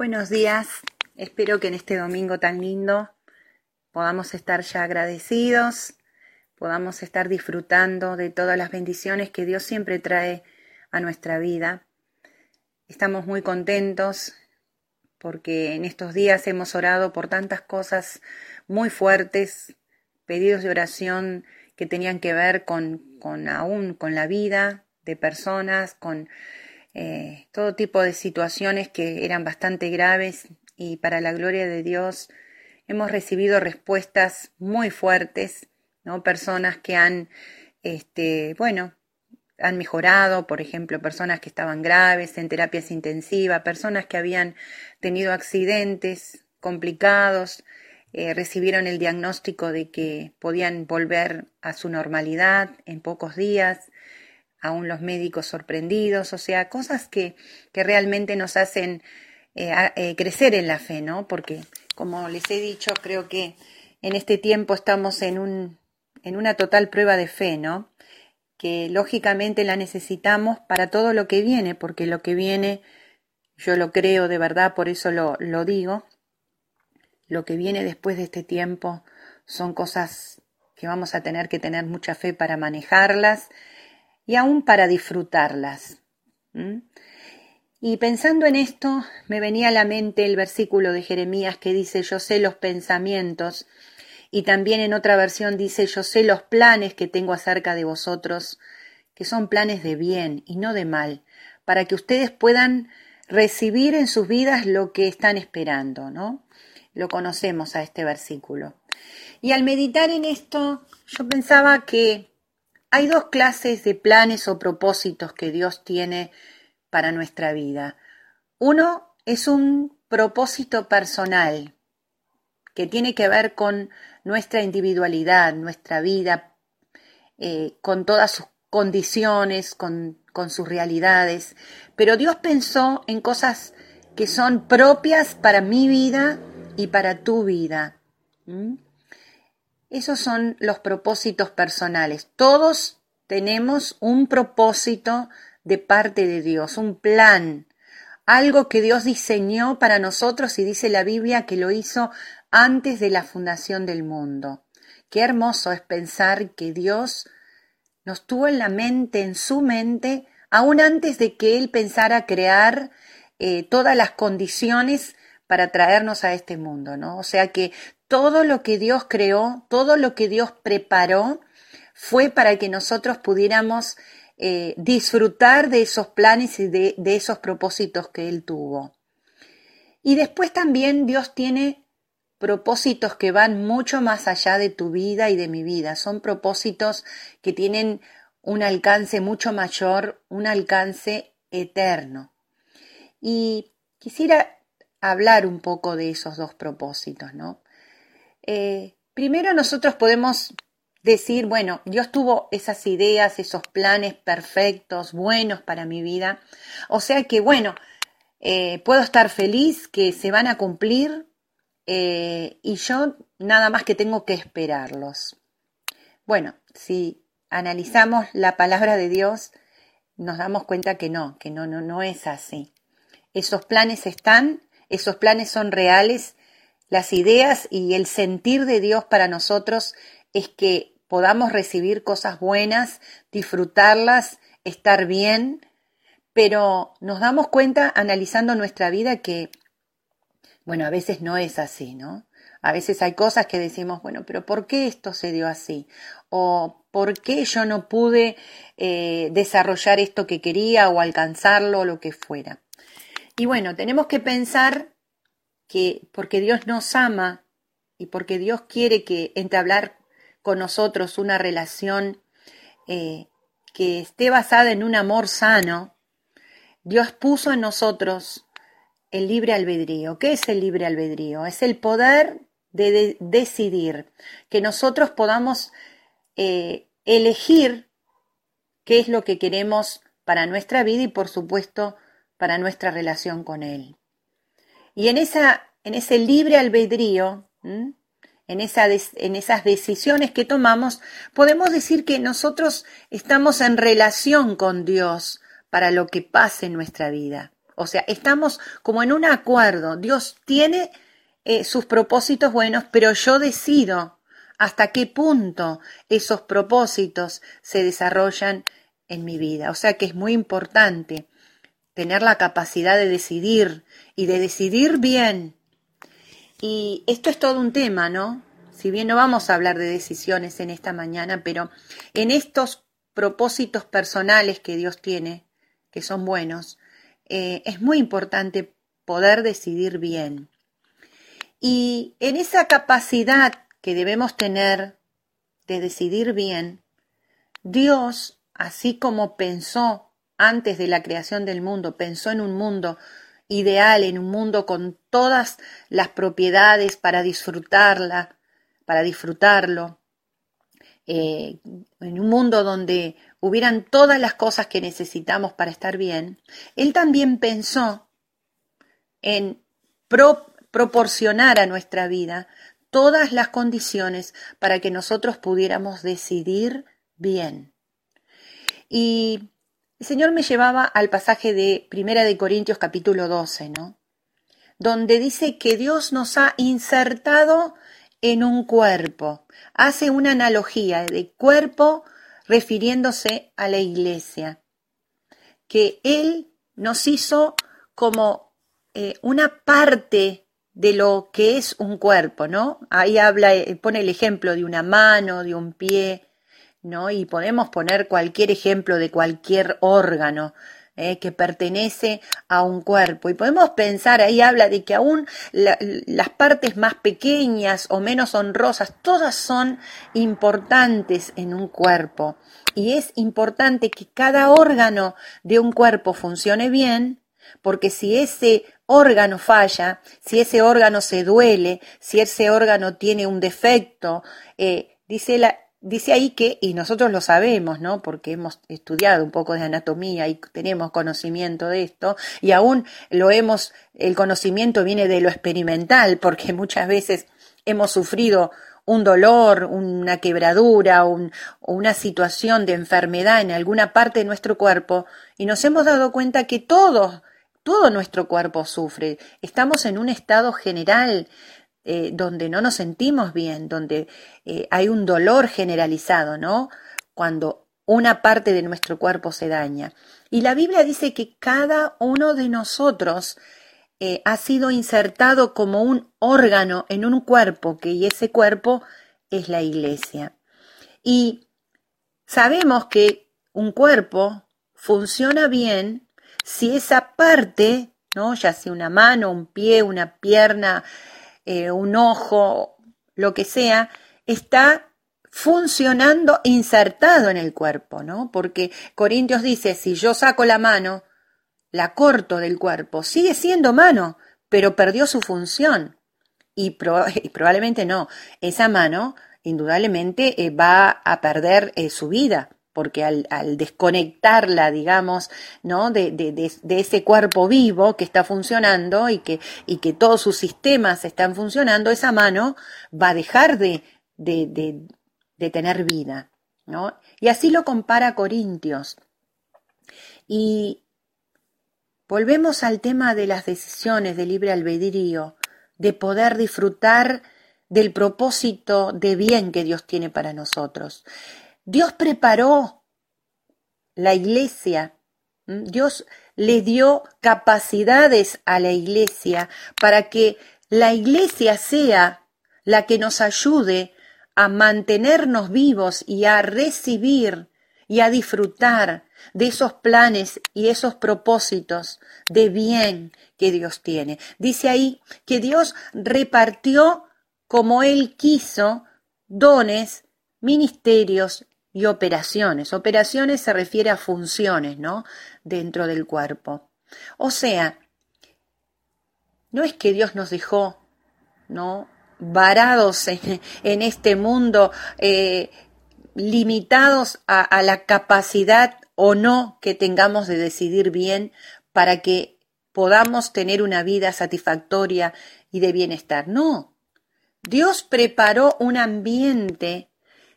Buenos días, espero que en este domingo tan lindo podamos estar ya agradecidos, podamos estar disfrutando de todas las bendiciones que Dios siempre trae a nuestra vida. Estamos muy contentos porque en estos días hemos orado por tantas cosas muy fuertes, pedidos de oración que tenían que ver con, con aún con la vida de personas, con eh, todo tipo de situaciones que eran bastante graves y para la gloria de Dios hemos recibido respuestas muy fuertes, ¿no? Personas que han, este, bueno, han mejorado, por ejemplo, personas que estaban graves en terapias intensivas, personas que habían tenido accidentes complicados, eh, recibieron el diagnóstico de que podían volver a su normalidad en pocos días, aún los médicos sorprendidos, o sea, cosas que, que realmente nos hacen eh, eh, crecer en la fe, ¿no? Porque, como les he dicho, creo que en este tiempo estamos en, un, en una total prueba de fe, ¿no? Que lógicamente la necesitamos para todo lo que viene, porque lo que viene, yo lo creo de verdad, por eso lo, lo digo, lo que viene después de este tiempo son cosas que vamos a tener que tener mucha fe para manejarlas y aún para disfrutarlas. Y pensando en esto, me venía a la mente el versículo de Jeremías que dice, yo sé los pensamientos, y también en otra versión dice, yo sé los planes que tengo acerca de vosotros, que son planes de bien y no de mal, para que ustedes puedan recibir en sus vidas lo que están esperando, ¿no? Lo conocemos a este versículo. Y al meditar en esto, yo pensaba que hay dos clases de planes o propósitos que Dios tiene para nuestra vida. Uno es un propósito personal que tiene que ver con nuestra individualidad, nuestra vida, eh, con todas sus condiciones, con, sus realidades. Pero Dios pensó en cosas que son propias para mi vida y para tu vida. Esos son los propósitos personales. Todos tenemos un propósito de parte de Dios, un plan, algo que Dios diseñó para nosotros y dice la Biblia que lo hizo antes de la fundación del mundo. Qué hermoso es pensar que Dios nos tuvo en la mente, en su mente, aún antes de que Él pensara crear eh, todas las condiciones para traernos a este mundo, ¿no? O sea que todo lo que Dios creó, todo lo que Dios preparó, fue para que nosotros pudiéramos eh, disfrutar de esos planes y de, de esos propósitos que Él tuvo. Y después también Dios tiene propósitos que van mucho más allá de tu vida y de mi vida. Son propósitos que tienen un alcance mucho mayor, un alcance eterno. Y quisiera hablar un poco de esos dos propósitos, ¿no? Eh, primero nosotros podemos decir, bueno, Dios tuvo esas ideas, esos planes perfectos, buenos para mi vida. O sea que, bueno, eh, puedo estar feliz que se van a cumplir eh, y yo nada más que tengo que esperarlos. Bueno, si analizamos la palabra de Dios, nos damos cuenta que no, que no, no, no es así. Esos planes están, esos planes son reales las ideas y el sentir de Dios para nosotros es que podamos recibir cosas buenas, disfrutarlas, estar bien, pero nos damos cuenta analizando nuestra vida que, bueno, a veces no es así, ¿no? A veces hay cosas que decimos, bueno, pero ¿por qué esto se dio así? O ¿por qué yo no pude eh, desarrollar esto que quería o alcanzarlo o lo que fuera? Y bueno, tenemos que pensar que porque Dios nos ama y porque Dios quiere que entablar con nosotros una relación eh, que esté basada en un amor sano, Dios puso en nosotros el libre albedrío. ¿Qué es el libre albedrío? Es el poder de, decidir, que nosotros podamos eh, elegir qué es lo que queremos para nuestra vida y por supuesto para nuestra relación con Él. Y en, esa, en ese libre albedrío, en, esa en esas decisiones que tomamos, podemos decir que nosotros estamos en relación con Dios para lo que pase en nuestra vida. O sea, estamos como en un acuerdo. Dios tiene eh, sus propósitos buenos, pero yo decido hasta qué punto esos propósitos se desarrollan en mi vida. O sea que es muy importante tener la capacidad de decidir y de decidir bien. Y esto es todo un tema, ¿no? Si bien no vamos a hablar de decisiones en esta mañana, pero en estos propósitos personales que Dios tiene, que son buenos, eh, es muy importante poder decidir bien. Y en esa capacidad que debemos tener de decidir bien, Dios, así como pensó antes de la creación del mundo, pensó en un mundo ideal, en un mundo con todas las propiedades para disfrutarla, para disfrutarlo, eh, en un mundo donde hubieran todas las cosas que necesitamos para estar bien, Él también pensó en proporcionar a nuestra vida todas las condiciones para que nosotros pudiéramos decidir bien. Y el Señor me llevaba al pasaje de Primera de Corintios capítulo 12, ¿no? Donde dice que Dios nos ha insertado en un cuerpo. Hace una analogía de cuerpo refiriéndose a la iglesia, que Él nos hizo como eh, una parte de lo que es un cuerpo, ¿no? Ahí habla, eh, pone el ejemplo de una mano, de un pie, ¿no? Y podemos poner cualquier ejemplo de cualquier órgano, eh, que pertenece a un cuerpo. Y podemos pensar, ahí habla de que aún las partes más pequeñas o menos honrosas, todas son importantes en un cuerpo. Y es importante que cada órgano de un cuerpo funcione bien, porque si ese órgano falla, si ese órgano se duele, si ese órgano tiene un defecto, eh, dice la, Dice ahí que, y nosotros lo sabemos, ¿no? Porque hemos estudiado un poco de anatomía y tenemos conocimiento de esto, y aún lo hemos, el conocimiento viene de lo experimental, porque muchas veces hemos sufrido un dolor, una quebradura, un, una situación de enfermedad en alguna parte de nuestro cuerpo, y nos hemos dado cuenta que todo, todo nuestro cuerpo sufre. Estamos en un estado general eh, donde no nos sentimos bien, donde eh, hay un dolor generalizado, ¿no? Cuando una parte de nuestro cuerpo se daña. Y la Biblia dice que cada uno de nosotros eh, ha sido insertado como un órgano en un cuerpo, que y ese cuerpo es la iglesia. Y sabemos que un cuerpo funciona bien si esa parte, ¿no? ya sea una mano, un pie, una pierna, eh, un ojo, lo que sea, está funcionando insertado en el cuerpo, ¿no? Porque Corintios dice, si yo saco la mano, la corto del cuerpo, sigue siendo mano, pero perdió su función. Y, probablemente no, esa mano indudablemente eh, va a perder eh, su vida porque al, desconectarla, digamos, ¿no? De, ese cuerpo vivo que está funcionando y que, y que todos sus sistemas están funcionando, esa mano va a dejar de, tener vida, ¿no? Y así lo compara Corintios. Y volvemos al tema de las decisiones de libre albedrío, de poder disfrutar del propósito de bien que Dios tiene para nosotros. Dios preparó la iglesia, Dios le dio capacidades a la iglesia para que la iglesia sea la que nos ayude a mantenernos vivos y a recibir y a disfrutar de esos planes y esos propósitos de bien que Dios tiene. Dice ahí que Dios repartió como Él quiso dones, ministerios y operaciones. Operaciones se refiere a funciones, ¿no? Dentro del cuerpo. O sea, no es que Dios nos dejó, ¿no? Varados en, este mundo, eh, limitados a, la capacidad o no que tengamos de decidir bien para que podamos tener una vida satisfactoria y de bienestar. No, Dios preparó un ambiente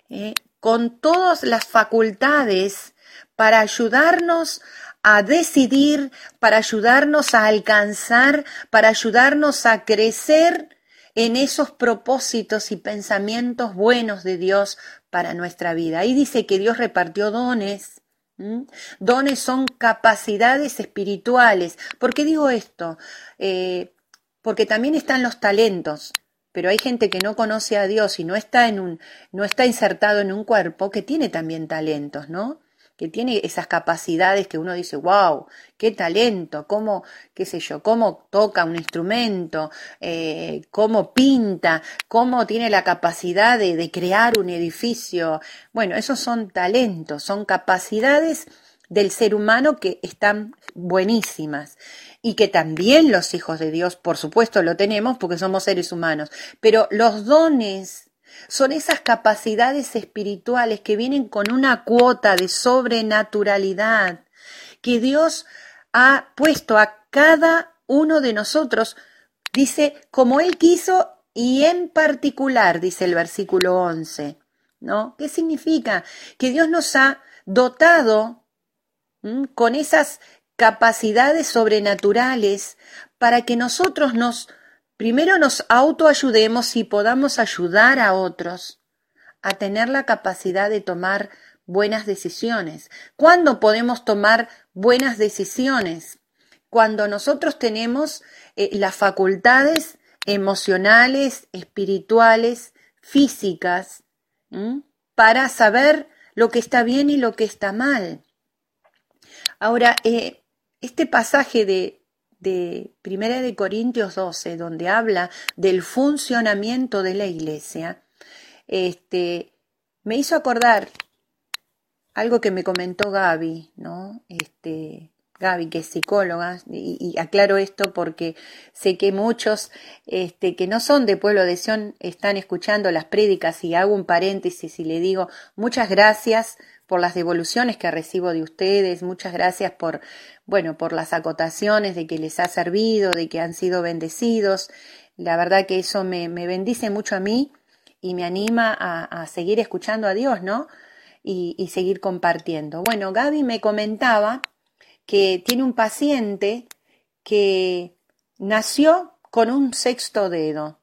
eh, con todas las facultades para ayudarnos a decidir, para ayudarnos a alcanzar, para ayudarnos a crecer en esos propósitos y pensamientos buenos de Dios para nuestra vida. Ahí dice que Dios repartió dones. Dones son capacidades espirituales. ¿Por qué digo esto? Eh, porque también están los talentos pero hay gente que no conoce a Dios y no está en un, no está insertado en un cuerpo que tiene también talentos, ¿no? Que tiene esas capacidades que uno dice, wow, qué talento, cómo, qué sé yo, cómo toca un instrumento, eh, cómo pinta, cómo tiene la capacidad de, de crear un edificio. Bueno, esos son talentos, son capacidades del ser humano que están buenísimas y que también los hijos de Dios, por supuesto, lo tenemos porque somos seres humanos, pero los dones son esas capacidades espirituales que vienen con una cuota de sobrenaturalidad que Dios ha puesto a cada uno de nosotros, dice, como Él quiso y en particular, dice el versículo 11, ¿no? ¿Qué significa? Que Dios nos ha dotado con esas capacidades sobrenaturales para que nosotros nos, primero nos autoayudemos y podamos ayudar a otros a tener la capacidad de tomar buenas decisiones. ¿Cuándo podemos tomar buenas decisiones? Cuando nosotros tenemos eh, las facultades emocionales, espirituales, físicas, para saber lo que está bien y lo que está mal. Ahora, eh, este pasaje de, Primera de Corintios 12, donde habla del funcionamiento de la iglesia, este, me hizo acordar algo que me comentó Gaby, ¿no? Este, Gaby, que es psicóloga, y, aclaro esto porque sé que muchos este, que no son de Pueblo de Sion están escuchando las prédicas y hago un paréntesis y le digo muchas gracias por las devoluciones que recibo de ustedes, muchas gracias por, bueno, por las acotaciones de que les ha servido, de que han sido bendecidos. La verdad que eso me, bendice mucho a mí y me anima a, seguir escuchando a Dios, ¿no? Y, y seguir compartiendo. Bueno, Gaby me comentaba que tiene un paciente que nació con un sexto dedo.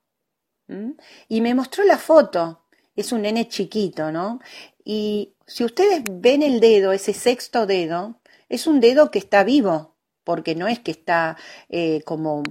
Y me mostró la foto. Es un nene chiquito, ¿no? Y si ustedes ven el dedo, ese sexto dedo, es un dedo que está vivo, porque no es que está eh, como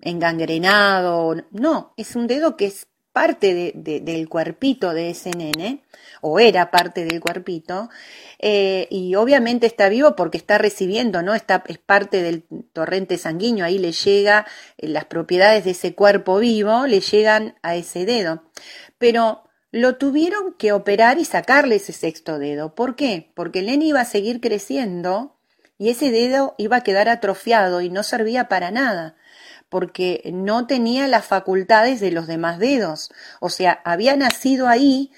engangrenado, no, es un dedo que es parte del cuerpito de ese nene, o era parte del cuerpito, eh, y obviamente está vivo porque está recibiendo, ¿no? Está, es parte del torrente sanguíneo, ahí le llega eh, las propiedades de ese cuerpo vivo, le llegan a ese dedo. Pero lo tuvieron que operar y sacarle ese sexto dedo. ¿Por qué? Porque nene iba a seguir creciendo y ese dedo iba a quedar atrofiado y no servía para nada porque no tenía las facultades de los demás dedos. O sea, había nacido ahí,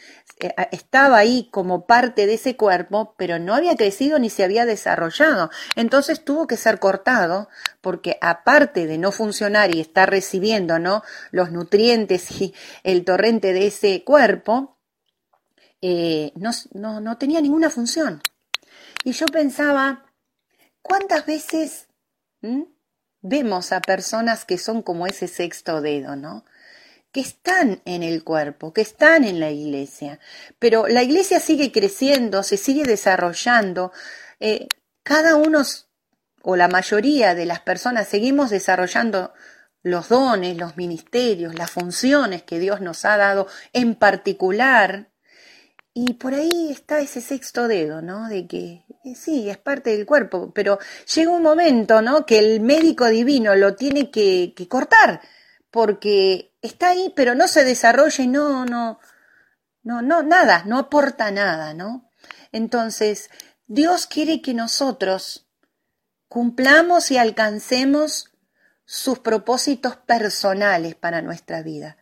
estaba ahí como parte de ese cuerpo, pero no había crecido ni se había desarrollado. Entonces tuvo que ser cortado, porque aparte de no funcionar y estar recibiendo ¿no? los nutrientes y el torrente de ese cuerpo, eh, no, no, tenía ninguna función. Y yo pensaba, ¿cuántas veces vemos a personas que son como ese sexto dedo, ¿no? Que están en el cuerpo, que están en la iglesia, pero la iglesia sigue creciendo, se sigue desarrollando, eh, cada uno o la mayoría de las personas seguimos desarrollando los dones, los ministerios, las funciones que Dios nos ha dado en particular, y por ahí está ese sexto dedo, ¿no? De que sí, es parte del cuerpo, pero llega un momento, ¿no? Que el médico divino lo tiene que cortar, porque está ahí, pero no se desarrolla y no, no, no, no, nada, no aporta nada, ¿no? Entonces, Dios quiere que nosotros cumplamos y alcancemos sus propósitos personales para nuestra vida.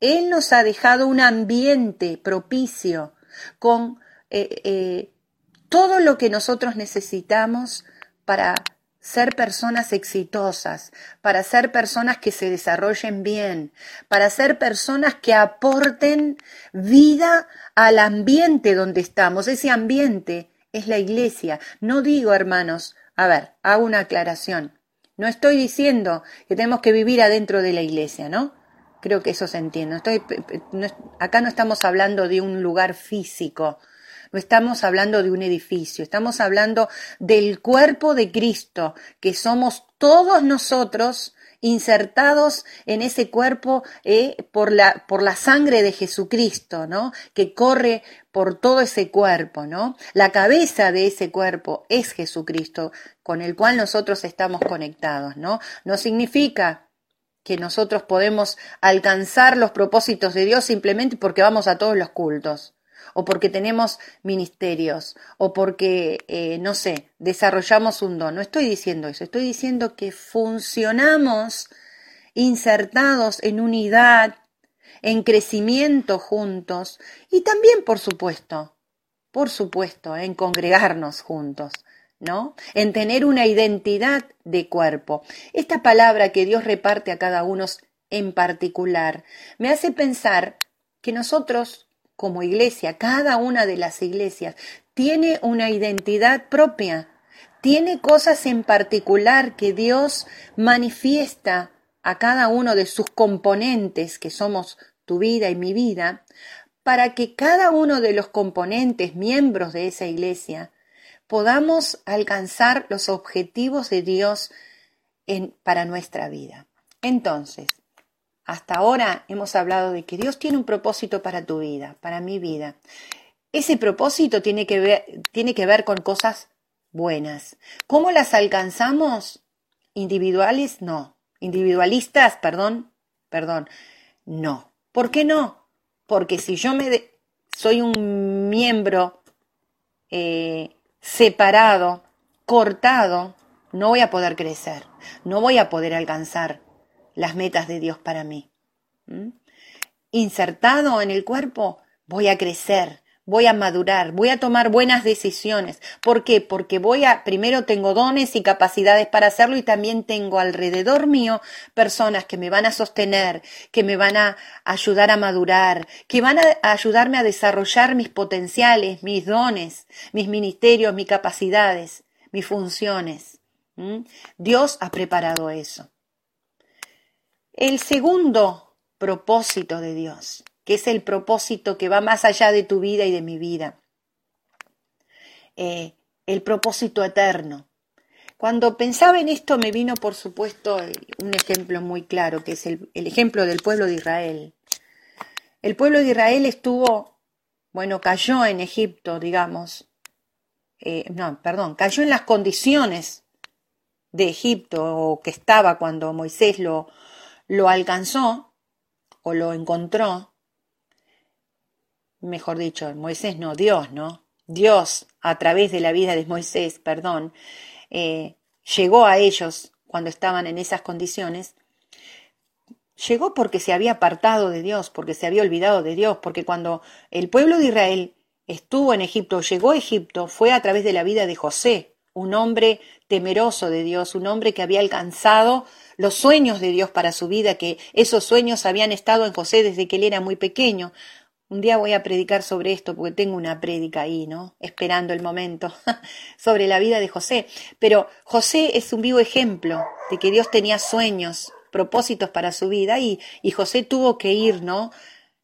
Él nos ha dejado un ambiente propicio con eh, eh, todo lo que nosotros necesitamos para ser personas exitosas, para ser personas que se desarrollen bien, para ser personas que aporten vida al ambiente donde estamos. Ese ambiente es la iglesia. No digo, hermanos, A ver, hago una aclaración. No estoy diciendo que tenemos que vivir adentro de la iglesia, ¿no? Creo que eso se entiende. Estoy, acá no estamos hablando de un lugar físico, no estamos hablando de un edificio, estamos hablando del cuerpo de Cristo, que somos todos nosotros insertados en ese cuerpo eh, por, la, por la sangre de Jesucristo, ¿no? Que corre por todo ese cuerpo, ¿no? La cabeza de ese cuerpo es Jesucristo, con el cual nosotros estamos conectados, ¿no? No significa que nosotros podemos alcanzar los propósitos de Dios simplemente porque vamos a todos los cultos o porque tenemos ministerios, o porque, eh, no sé, desarrollamos un don. No estoy diciendo eso, estoy diciendo que funcionamos insertados en unidad, en crecimiento juntos y también, por supuesto, por supuesto, en congregarnos juntos. ¿no? En tener una identidad de cuerpo. Esta palabra que Dios reparte a cada uno en particular me hace pensar que nosotros como iglesia, cada una de las iglesias, tiene una identidad propia, tiene cosas en particular que Dios manifiesta a cada uno de sus componentes, que somos tu vida y mi vida, para que cada uno de los componentes, miembros de esa iglesia, podamos alcanzar los objetivos de Dios para nuestra vida. Entonces, hasta ahora hemos hablado de que Dios tiene un propósito para tu vida, para mi vida. Ese propósito tiene que ver, tiene que ver con cosas buenas. ¿Cómo las alcanzamos? Individuales, no. Individualistas, perdón, perdón, no. ¿Por qué no? Porque si yo me soy un miembro eh, separado, cortado, no voy a poder crecer, no voy a poder alcanzar las metas de Dios para mí. ¿Mm? Insertado en el cuerpo, voy a crecer, voy a madurar, voy a tomar buenas decisiones. ¿Por qué? Porque voy a, primero tengo dones y capacidades para hacerlo y también tengo alrededor mío personas que me van a sostener, que me van a ayudar a madurar, que van a ayudarme a desarrollar mis potenciales, mis dones, mis ministerios, mis capacidades, mis funciones. ¿Mm? Dios ha preparado eso. El segundo propósito de Dios, que es el propósito que va más allá de tu vida y de mi vida, eh, el propósito eterno. Cuando pensaba en esto me vino, por supuesto, un ejemplo muy claro, que es el, ejemplo del pueblo de Israel. El pueblo de Israel estuvo, bueno, cayó en Egipto, digamos, eh, no, perdón, cayó en las condiciones de Egipto o que estaba cuando Moisés lo, lo alcanzó o lo encontró, mejor dicho, Moisés no, Dios, ¿no? Dios, a través de la vida de Moisés, perdón, eh, llegó a ellos cuando estaban en esas condiciones, llegó porque se había apartado de Dios, porque se había olvidado de Dios, porque cuando el pueblo de Israel estuvo en Egipto, llegó a Egipto, fue a través de la vida de José, un hombre temeroso de Dios, un hombre que había alcanzado los sueños de Dios para su vida, que esos sueños habían estado en José desde que él era muy pequeño. Un día voy a predicar sobre esto porque tengo una prédica ahí, ¿no? Esperando el momento sobre la vida de José. Pero José es un vivo ejemplo de que Dios tenía sueños, propósitos para su vida y, y José tuvo que ir, ¿no?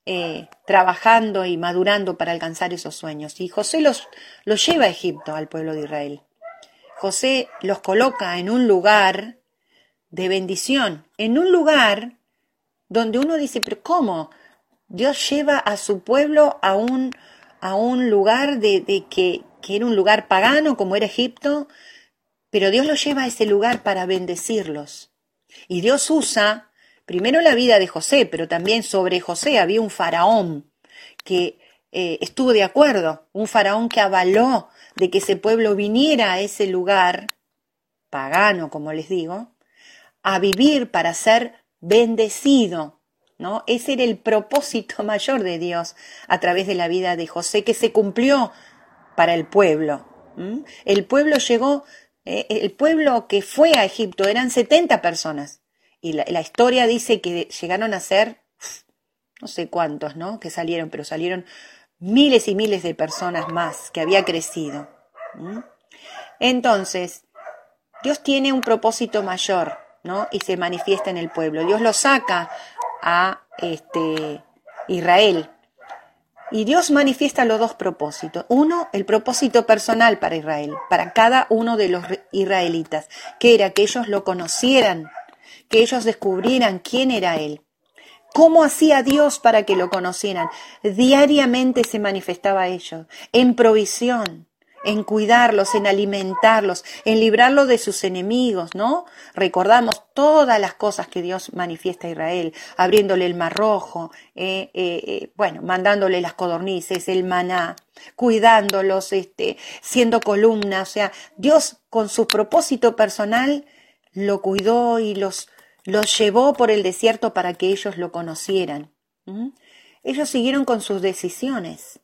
Eh, trabajando y madurando para alcanzar esos sueños. Y José los, los lleva a Egipto, al pueblo de Israel. José los coloca en un lugar de bendición, en un lugar donde uno dice, pero ¿cómo? Dios lleva a su pueblo a un, a un lugar de, que, que era un lugar pagano como era Egipto, pero Dios los lleva a ese lugar para bendecirlos. Y Dios usa primero la vida de José, pero también sobre José había un faraón que eh, estuvo de acuerdo, un faraón que avaló de que ese pueblo viniera a ese lugar pagano, como les digo, a vivir para ser bendecido. ¿no? Ese era el propósito mayor de Dios a través de la vida de José, que se cumplió para el pueblo. El pueblo llegó, eh, el pueblo que fue a Egipto eran 70 personas. Y la, historia dice que llegaron a ser, no sé cuántos, ¿no? Que salieron, pero salieron miles y miles de personas más que había crecido. Entonces, Dios tiene un propósito mayor, Y se manifiesta en el pueblo. Dios lo saca a este, Israel. Y Dios manifiesta los dos propósitos. Uno, el propósito personal para Israel, para cada uno de los israelitas, que era que ellos lo conocieran, que ellos descubrieran quién era Él. ¿Cómo hacía Dios para que lo conocieran? Diariamente se manifestaba a ellos, en provisión, en cuidarlos, en alimentarlos, en librarlos de sus enemigos, ¿no? Recordamos todas las cosas que Dios manifiesta a Israel, abriéndole el mar rojo, eh, eh, eh, bueno, mandándole las codornices, el maná, cuidándolos, este, siendo columna, o sea, Dios con su propósito personal lo cuidó y los, los llevó por el desierto para que ellos lo conocieran. Ellos siguieron con sus decisiones.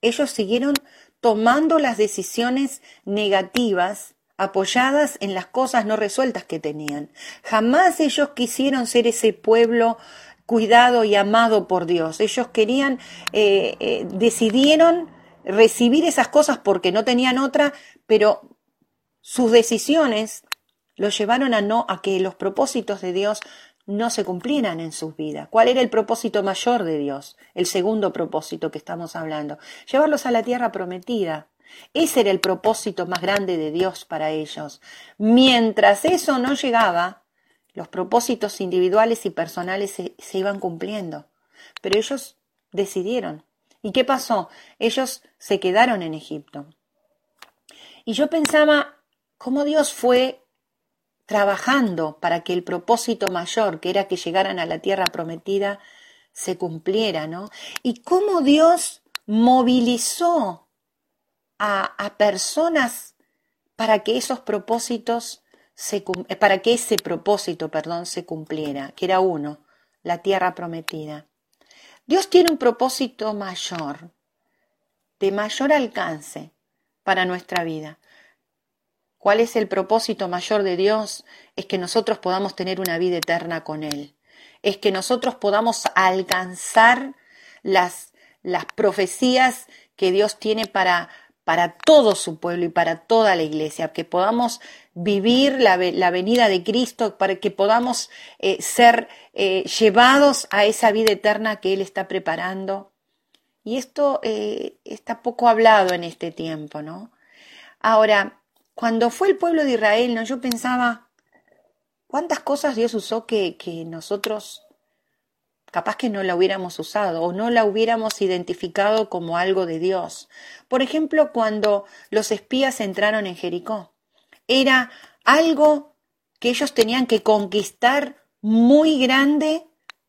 Ellos siguieron tomando las decisiones negativas apoyadas en las cosas no resueltas que tenían. Jamás ellos quisieron ser ese pueblo cuidado y amado por Dios. Ellos querían, eh, eh, decidieron recibir esas cosas porque no tenían otra, pero sus decisiones los llevaron a no a que los propósitos de Dios no se cumplieran en sus vidas. ¿Cuál era el propósito mayor de Dios? El segundo propósito que estamos hablando. Llevarlos a la tierra prometida. Ese era el propósito más grande de Dios para ellos. Mientras eso no llegaba, los propósitos individuales y personales se, iban cumpliendo. Pero ellos decidieron. ¿Y qué pasó? Ellos se quedaron en Egipto. Y yo pensaba cómo Dios fue trabajando para que el propósito mayor, que era que llegaran a la tierra prometida, se cumpliera, ¿no? Y cómo Dios movilizó a, personas para que esos propósitos se, eh, para que ese propósito, perdón, se cumpliera, que era uno, la tierra prometida. Dios tiene un propósito mayor, de mayor alcance para nuestra vida. ¿Cuál es el propósito mayor de Dios? Es que nosotros podamos tener una vida eterna con Él. Es que nosotros podamos alcanzar las, las profecías que Dios tiene para, para todo su pueblo y para toda la iglesia, que podamos vivir la, venida de Cristo, para que podamos eh, ser eh, llevados a esa vida eterna que Él está preparando. Y esto eh, está poco hablado en este tiempo, ¿no? Ahora, cuando fue el pueblo de Israel, ¿no? yo pensaba, ¿cuántas cosas Dios usó que, nosotros capaz que no la hubiéramos usado o no la hubiéramos identificado como algo de Dios? Por ejemplo, cuando los espías entraron en Jericó, era algo que ellos tenían que conquistar muy grande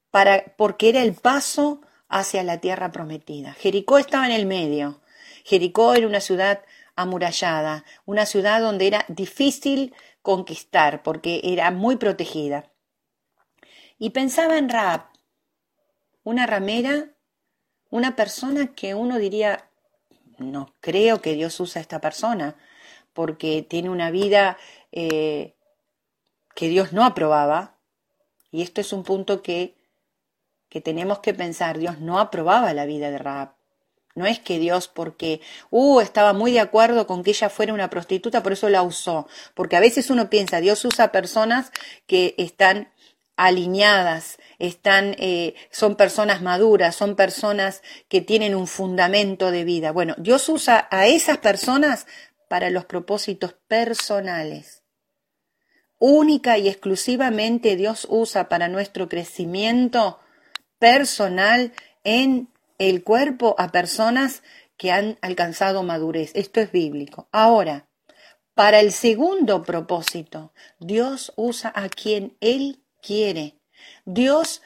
para, porque era el paso hacia la tierra prometida. Jericó estaba en el medio. Jericó era una ciudad amurallada, una ciudad donde era difícil conquistar porque era muy protegida. Y pensaba en Raab, una ramera, una persona que uno diría, no creo que Dios usa a esta persona, porque tiene una vida eh, que Dios no aprobaba. Y esto es un punto que, que tenemos que pensar, Dios no aprobaba la vida de Raab. No es que Dios, porque, uh, estaba muy de acuerdo con que ella fuera una prostituta, por eso la usó. Porque a veces uno piensa, Dios usa personas que están alineadas, están, eh, son personas maduras, son personas que tienen un fundamento de vida. Bueno, Dios usa a esas personas para los propósitos personales. Única y exclusivamente Dios usa para nuestro crecimiento personal en el cuerpo a personas que han alcanzado madurez. Esto es bíblico. Ahora, para el segundo propósito, Dios usa a quien Él quiere. Dios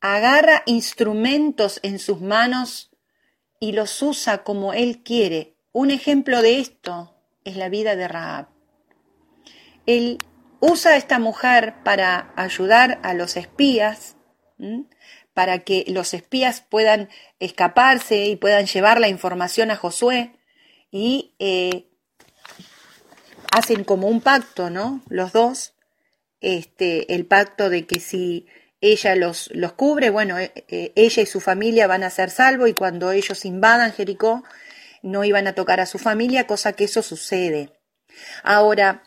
agarra instrumentos en sus manos y los usa como Él quiere. Un ejemplo de esto es la vida de Raab. Él usa a esta mujer para ayudar a los espías, para que los espías puedan escaparse y puedan llevar la información a Josué y eh, hacen como un pacto, ¿no? Los dos, este, el pacto de que si ella los, los cubre, bueno, eh, eh, ella y su familia van a ser salvos y cuando ellos invadan Jericó no iban a tocar a su familia, cosa que eso sucede. Ahora,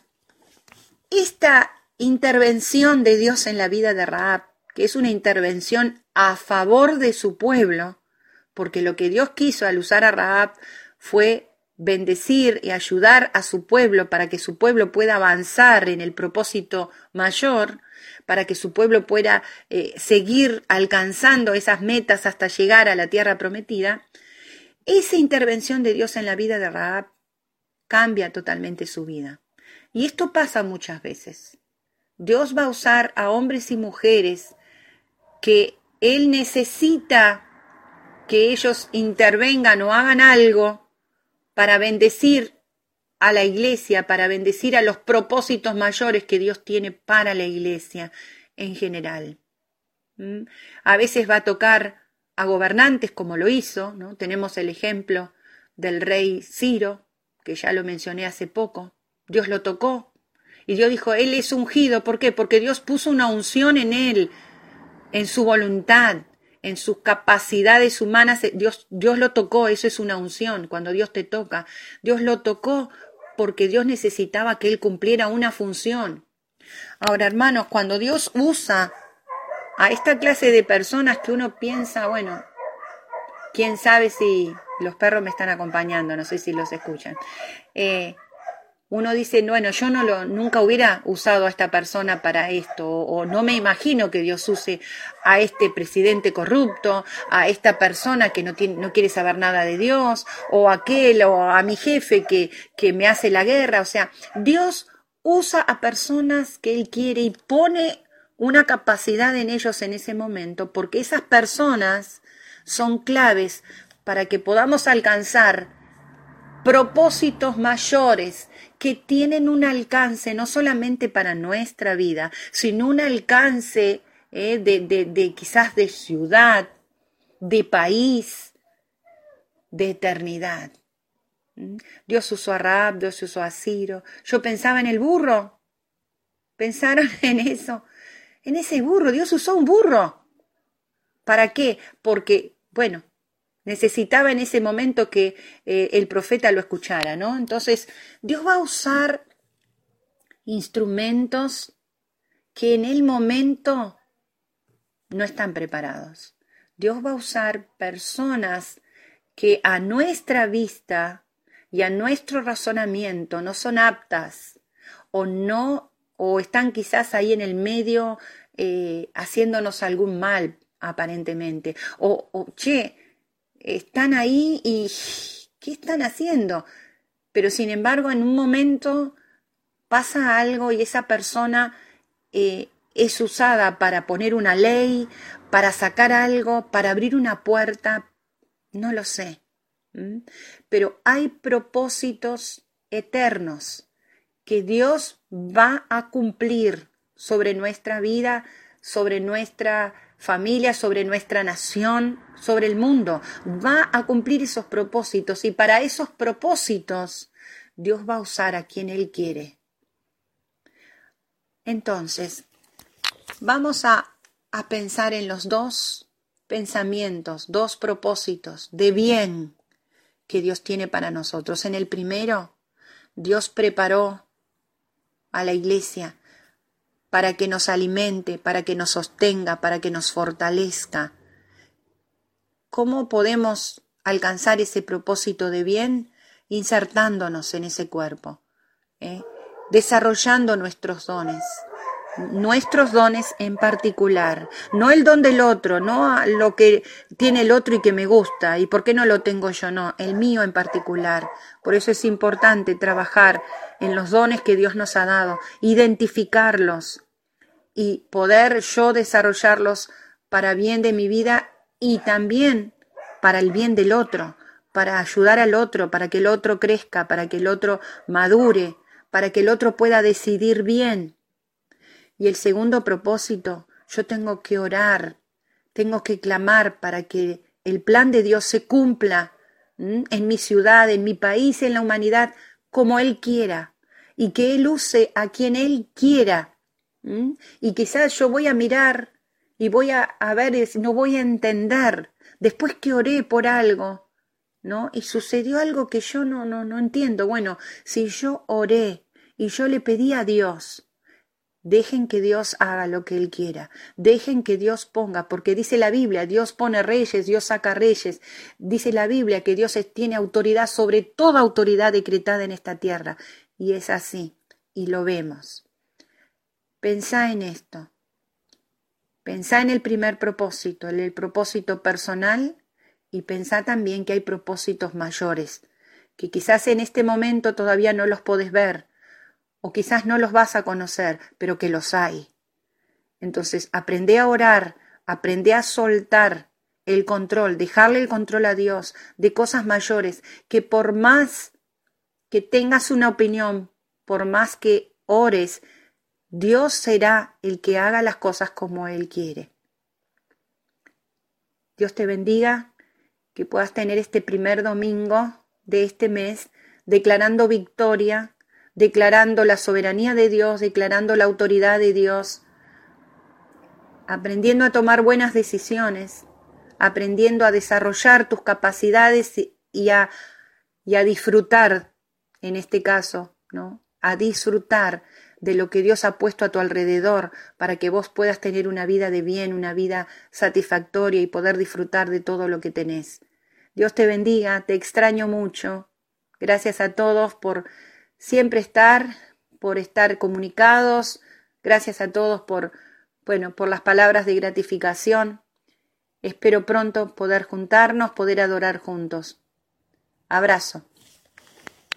esta intervención de Dios en la vida de Raab, que es una intervención a favor de su pueblo, porque lo que Dios quiso al usar a Raab fue bendecir y ayudar a su pueblo para que su pueblo pueda avanzar en el propósito mayor, para que su pueblo pueda eh, seguir alcanzando esas metas hasta llegar a la tierra prometida, esa intervención de Dios en la vida de Raab cambia totalmente su vida. Y esto pasa muchas veces. Dios va a usar a hombres y mujeres que Él necesita que ellos intervengan o hagan algo para bendecir a la iglesia, para bendecir a los propósitos mayores que Dios tiene para la iglesia en general. ¿Mm? A veces va a tocar a gobernantes como lo hizo, ¿no? Tenemos el ejemplo del rey Ciro, que ya lo mencioné hace poco. Dios lo tocó y Dios dijo, Él es ungido. ¿Por qué? Porque Dios puso una unción en Él, en su voluntad, en sus capacidades humanas. Dios, Dios lo tocó, eso es una unción, cuando Dios te toca. Dios lo tocó porque Dios necesitaba que Él cumpliera una función. Ahora, hermanos, cuando Dios usa a esta clase de personas que uno piensa, bueno, quién sabe si los perros me están acompañando, no sé si los escuchan. Eh, uno dice, bueno, yo no lo, nunca hubiera usado a esta persona para esto, o, no me imagino que Dios use a este presidente corrupto, a esta persona que no, tiene, no quiere saber nada de Dios, o aquel, o a mi jefe que, que me hace la guerra. O sea, Dios usa a personas que Él quiere y pone una capacidad en ellos en ese momento, porque esas personas son claves para que podamos alcanzar propósitos mayores que tienen un alcance no solamente para nuestra vida, sino un alcance eh, de, de quizás de ciudad, de país, de eternidad. ¿Mm? Dios usó a Rab, Dios usó a Ciro. Yo pensaba en el burro. ¿Pensaron en eso? En ese burro. Dios usó un burro. ¿Para qué? Porque, bueno, necesitaba en ese momento que eh, el profeta lo escuchara, ¿no? Entonces, Dios va a usar instrumentos que en el momento no están preparados. Dios va a usar personas que a nuestra vista y a nuestro razonamiento no son aptas o no o están quizás ahí en el medio eh, haciéndonos algún mal aparentemente o, o che están ahí y ¿qué están haciendo? Pero sin embargo, en un momento pasa algo y esa persona eh, es usada para poner una ley, para sacar algo, para abrir una puerta, no lo sé. Pero hay propósitos eternos que Dios va a cumplir sobre nuestra vida, sobre nuestra sobre nuestra nación, sobre el mundo. Va a cumplir esos propósitos y para esos propósitos Dios va a usar a quien Él quiere. Entonces, vamos a, a pensar en los dos pensamientos, dos propósitos de bien que Dios tiene para nosotros. En el primero, Dios preparó a la iglesia para que nos alimente, para que nos sostenga, para que nos fortalezca. ¿Cómo podemos alcanzar ese propósito de bien? Insertándonos en ese cuerpo, ¿eh? desarrollando nuestros dones, nuestros dones en particular, no el don del otro, no lo que tiene el otro y que me gusta, y por qué no lo tengo yo, no, el mío en particular. Por eso es importante trabajar en los dones que Dios nos ha dado, identificarlos, y poder yo desarrollarlos para bien de mi vida y también para el bien del otro, para ayudar al otro, para que el otro crezca, para que el otro madure, para que el otro pueda decidir bien. Y el segundo propósito, yo tengo que orar, tengo que clamar para que el plan de Dios se cumpla en mi ciudad, en mi país, en la humanidad, como Él quiera, y que Él use a quien Él quiera y quizás yo voy a mirar y voy a, a ver, no voy a entender, después que oré por algo, ¿no? Y sucedió algo que yo no, no, no entiendo. Bueno, si yo oré y yo le pedí a Dios Dejen que Dios haga lo que Él quiera. Dejen que Dios ponga, porque dice la Biblia, Dios pone reyes, Dios saca reyes. Dice la Biblia que Dios tiene autoridad sobre toda autoridad decretada en esta tierra. Y es así, y lo vemos. Pensá en esto. Pensá en el primer propósito, en el propósito personal, y pensá también que hay propósitos mayores, que quizás en este momento todavía no los podés ver, o quizás no los vas a conocer, pero que los hay. Entonces, aprende a orar, aprende a soltar el control, dejarle el control a Dios de cosas mayores, que por más que tengas una opinión, por más que ores, Dios será el que haga las cosas como Él quiere. Dios te bendiga, que puedas tener este primer domingo de este mes declarando victoria declarando la soberanía de Dios, declarando la autoridad de Dios, aprendiendo a tomar buenas decisiones, aprendiendo a desarrollar tus capacidades y a, y a disfrutar, en este caso, ¿no? A disfrutar de lo que Dios ha puesto a tu alrededor para que vos puedas tener una vida de bien, una vida satisfactoria y poder disfrutar de todo lo que tenés. Dios te bendiga, te extraño mucho. Gracias a todos por siempre estar, por estar comunicados. Gracias a todos por, bueno, por las palabras de gratificación. Espero pronto poder juntarnos, poder adorar juntos. Abrazo.